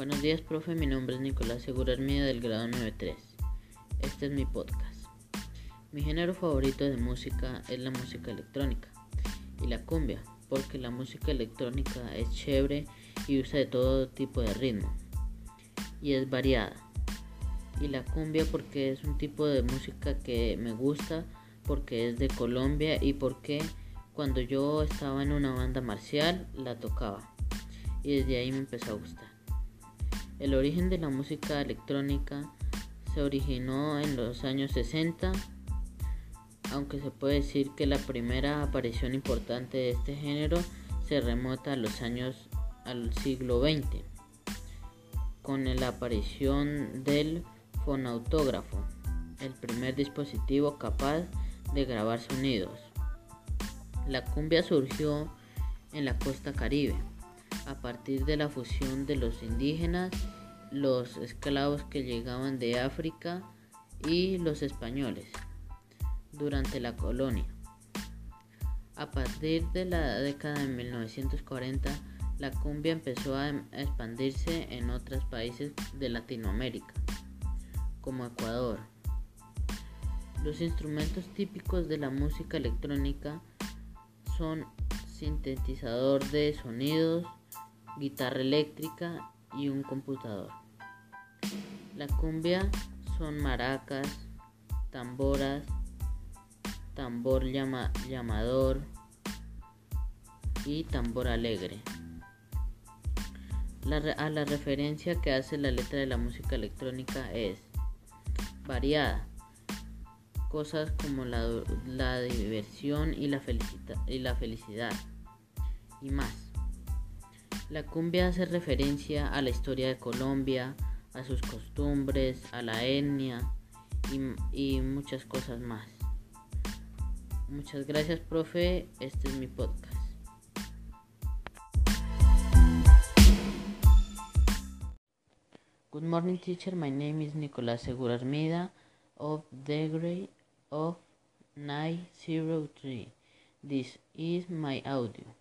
Buenos días, profe. Mi nombre es Nicolás Segura Armida del grado 93. Este es mi podcast. Mi género favorito de música es la música electrónica y la cumbia, porque la música electrónica es chévere y usa de todo tipo de ritmo y es variada. Y la cumbia porque es un tipo de música que me gusta porque es de Colombia y porque cuando yo estaba en una banda marcial la tocaba y desde ahí me empezó a gustar. El origen de la música electrónica se originó en los años 60, aunque se puede decir que la primera aparición importante de este género se remota a los años al siglo XX, con la aparición del fonautógrafo, el primer dispositivo capaz de grabar sonidos. La cumbia surgió en la costa caribe a partir de la fusión de los indígenas, los esclavos que llegaban de África y los españoles durante la colonia. A partir de la década de 1940, la cumbia empezó a expandirse en otros países de Latinoamérica, como Ecuador. Los instrumentos típicos de la música electrónica son sintetizador de sonidos, guitarra eléctrica y un computador. La cumbia son maracas, tamboras, tambor llamador y tambor alegre. a la referencia que hace la letra de la música electrónica es variada. Cosas como la, diversión y la, y la felicidad y más. La cumbia hace referencia a la historia de Colombia, a sus costumbres, a la etnia y, muchas cosas más. Muchas gracias, profe. Este es mi podcast. Good morning, teacher. My name is Nicolás Segura Armida of the grade of 903. This is my audio.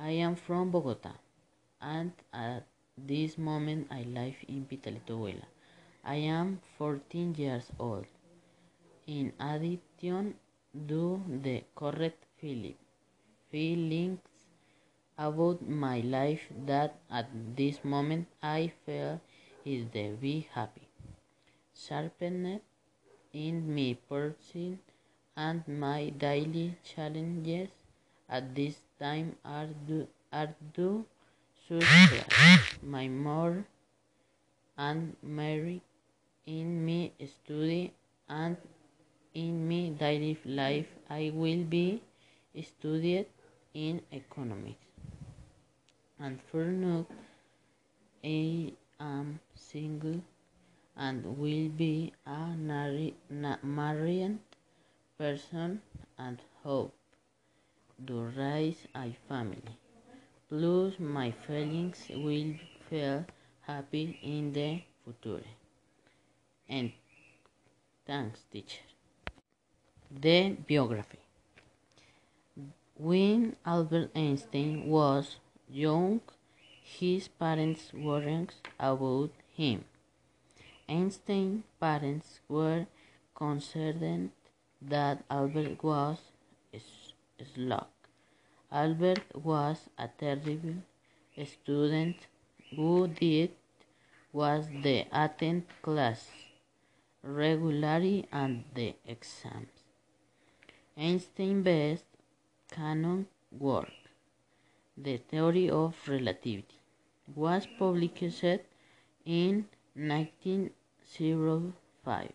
I am from Bogota, and at this moment I live in Pitalito, I am 14 years old. In addition to the correct feelings about my life that at this moment I feel is the be happy, sharpened in me person and my daily challenges at this time are due, are my more and Mary in me study and in me daily life. I will be studied in economics. And for now I am single and will be a married person and hope to raise a family. Plus, my feelings will feel happy in the future. And thanks, teacher. The biography. When Albert Einstein was young, his parents worried about him. Einstein's parents were concerned that Albert was slug. Albert was a terrible student who did was the attend class regularly and the exams. Einstein's best canon work, The Theory of Relativity, was published in 1905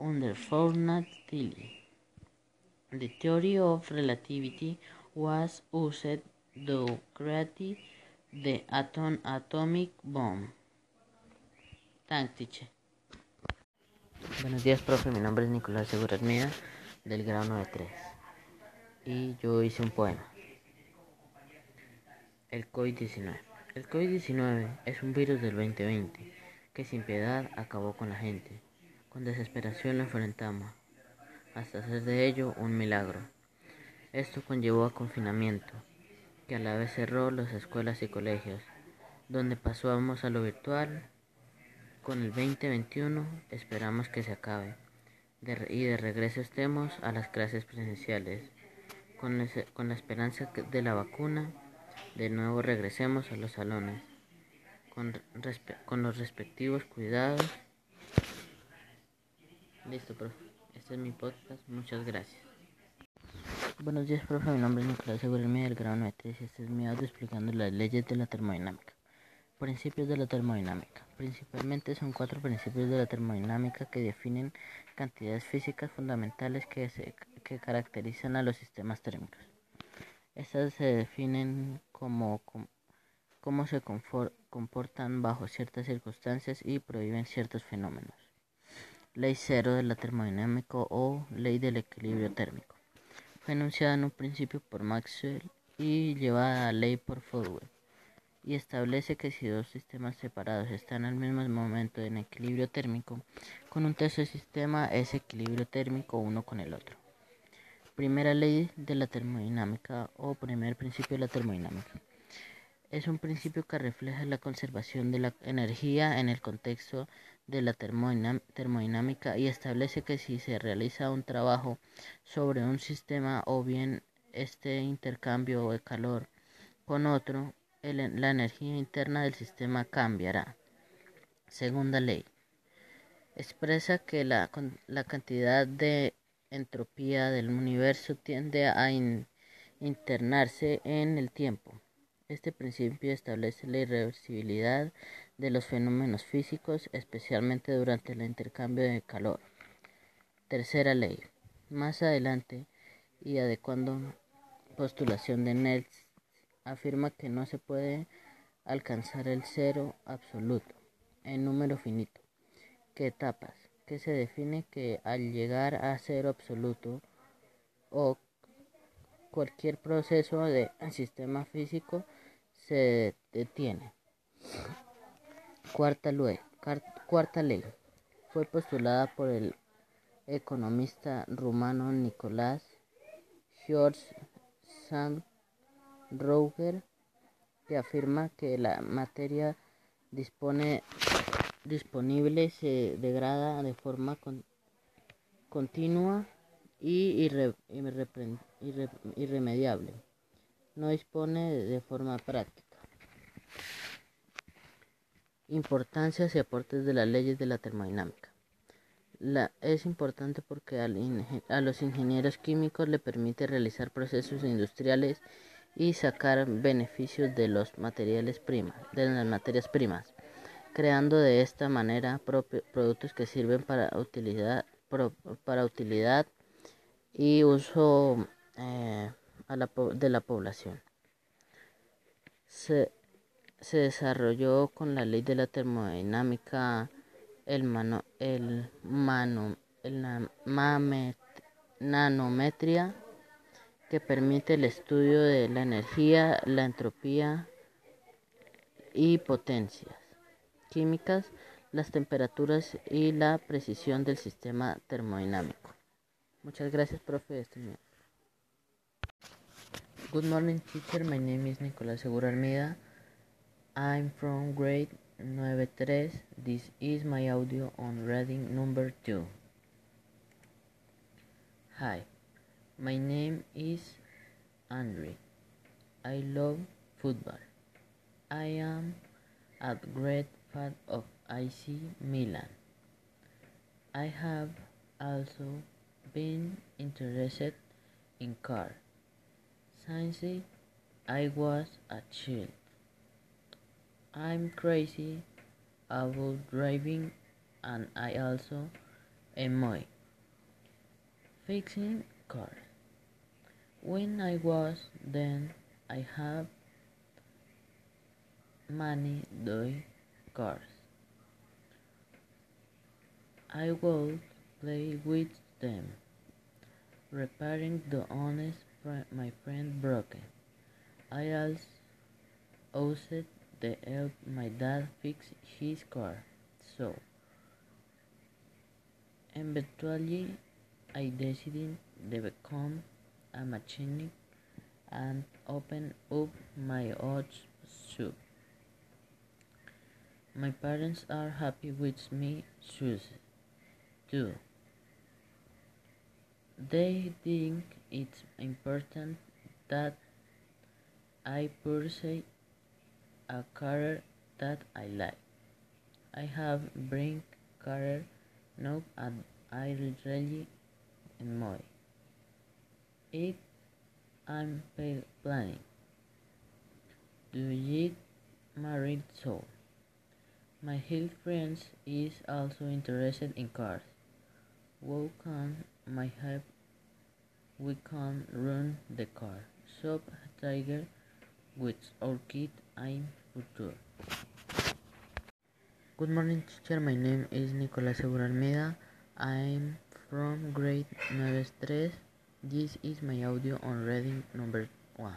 under Ferdinand Tilly. The theory of relativity was used to create the atom atomic bomb. Teacher. Buenos días, profe. Mi nombre es Nicolás Segura Mía, del grado 93. Y yo hice un poema. El COVID-19. El COVID-19 es un virus del 2020 que sin piedad acabó con la gente. Con desesperación lo enfrentamos hasta hacer de ello un milagro. Esto conllevó a confinamiento, que a la vez cerró las escuelas y colegios, donde pasamos a lo virtual. Con el 2021 esperamos que se acabe y de regreso estemos a las clases presenciales. Con, la esperanza de la vacuna, de nuevo regresemos a los salones con, con los respectivos cuidados. Listo, profe. Este es mi podcast. Muchas gracias. Buenos días, profe. Mi nombre es Nicolás Segurelmi del grado 93 y este es mi audio explicando las leyes de la termodinámica. Principios de la termodinámica. Principalmente son cuatro principios de la termodinámica que definen cantidades físicas fundamentales que, se, que caracterizan a los sistemas térmicos. Estas se definen como, cómo se comportan bajo ciertas circunstancias y prohíben ciertos fenómenos. Ley cero de la termodinámica o ley del equilibrio térmico. Fue enunciada en un principio por Maxwell y llevada a ley por Fodwell, y establece que si dos sistemas separados están al mismo momento en equilibrio térmico, con un tercer sistema es equilibrio térmico uno con el otro. Primera ley de la termodinámica o primer principio de la termodinámica. Es un principio que refleja la conservación de la energía en el contexto de la termodinámica y establece que si se realiza un trabajo sobre un sistema o bien este intercambio de calor con otro, la energía interna del sistema cambiará. Segunda ley. Expresa que la, cantidad de entropía del universo tiende a internarse en el tiempo. Este principio establece la irreversibilidad de los fenómenos físicos, especialmente durante el intercambio de calor. Tercera ley. Más adelante, y adecuando postulación de Nels, afirma que no se puede alcanzar el cero absoluto en número finito. ¿Qué etapas? Que se define que al llegar a cero absoluto o cualquier proceso del sistema físico se detiene. Cuarta ley, cuarta ley fue postulada por el economista rumano Nicolás George Sandroger, que afirma que la materia disponible se degrada de forma continua y irremediable. No dispone de forma práctica. Importancias y aportes de las leyes de la termodinámica. La, es importante porque a los ingenieros químicos le permite realizar procesos industriales y sacar beneficios de los materiales primas, de las materias primas, creando de esta manera productos que sirven para utilidad, para utilidad y uso eh, de la población. Se, se desarrolló con la ley de la termodinámica, el, mano, el, mano, el nanometría, que permite el estudio de la energía, la entropía y potencias químicas, las temperaturas y la precisión del sistema termodinámico. Muchas gracias, profe. Este Good morning, teacher. My name is Nicolás Segura Almeida. I'm from grade 93. This is my audio on reading number 2. Hi, my name is Andre. I love football. I am a great fan of AC Milan. I have also been interested in cars since I was a child. I'm crazy about driving and I also enjoy fixing cars. When I was then I have many toy cars. I would play with them, repairing the honest my friend broken. I also the help my dad fix his car. So eventually I decided to become a mechanic and open up my own shop. My parents are happy with me shoes too. They think it's important that I pursue a career that I like. I have bring career now and I really enjoy it. I'm planning to get married soon. My health friends is also interested in cars. How can my help? We can run the car shop tiger with our kid in future. Good morning teacher, my name is Nicolás Segura Almeida. I'm from grade 9 This is my audio on reading number 1.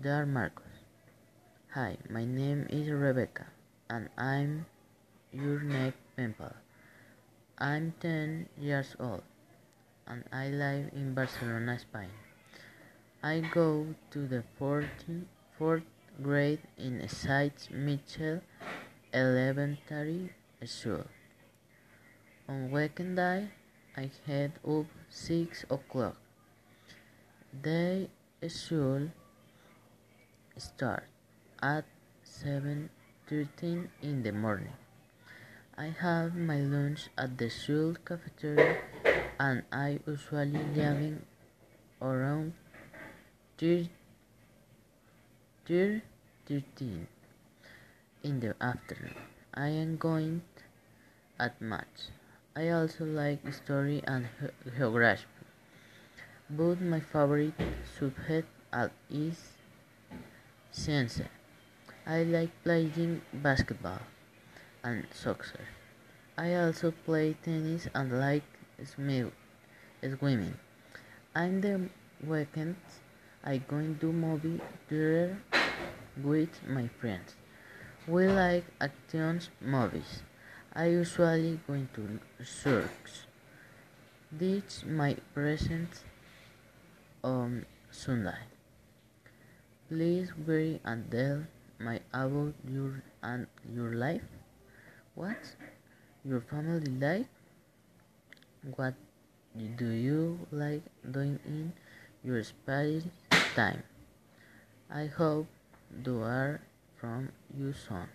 Dear Marcos, Hi, my name is Rebecca and I'm your pen pal. I'm 10 years old and I live in Barcelona, Spain. I go to the 4th grade in Saint Michel Elementary School. On weekend day, I head up 6 o'clock. The school start at 7.13 in the morning. I have my lunch at the school cafeteria and I usually leave around 13 in the afternoon. I am going at match. I also like history and geography, but my favorite subject is science. I like playing basketball and soccer. I also play tennis and like swimming. On the weekends, I go to movie theater with my friends. We like action movies. I usually go to church. This my present um, on Sunday. Please worry and tell my about your and your life. What your family like? What do you like doing in your spare time? I hope you are from your son.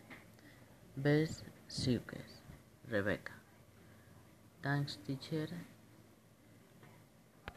Best wishes, Rebecca. Thanks, teacher.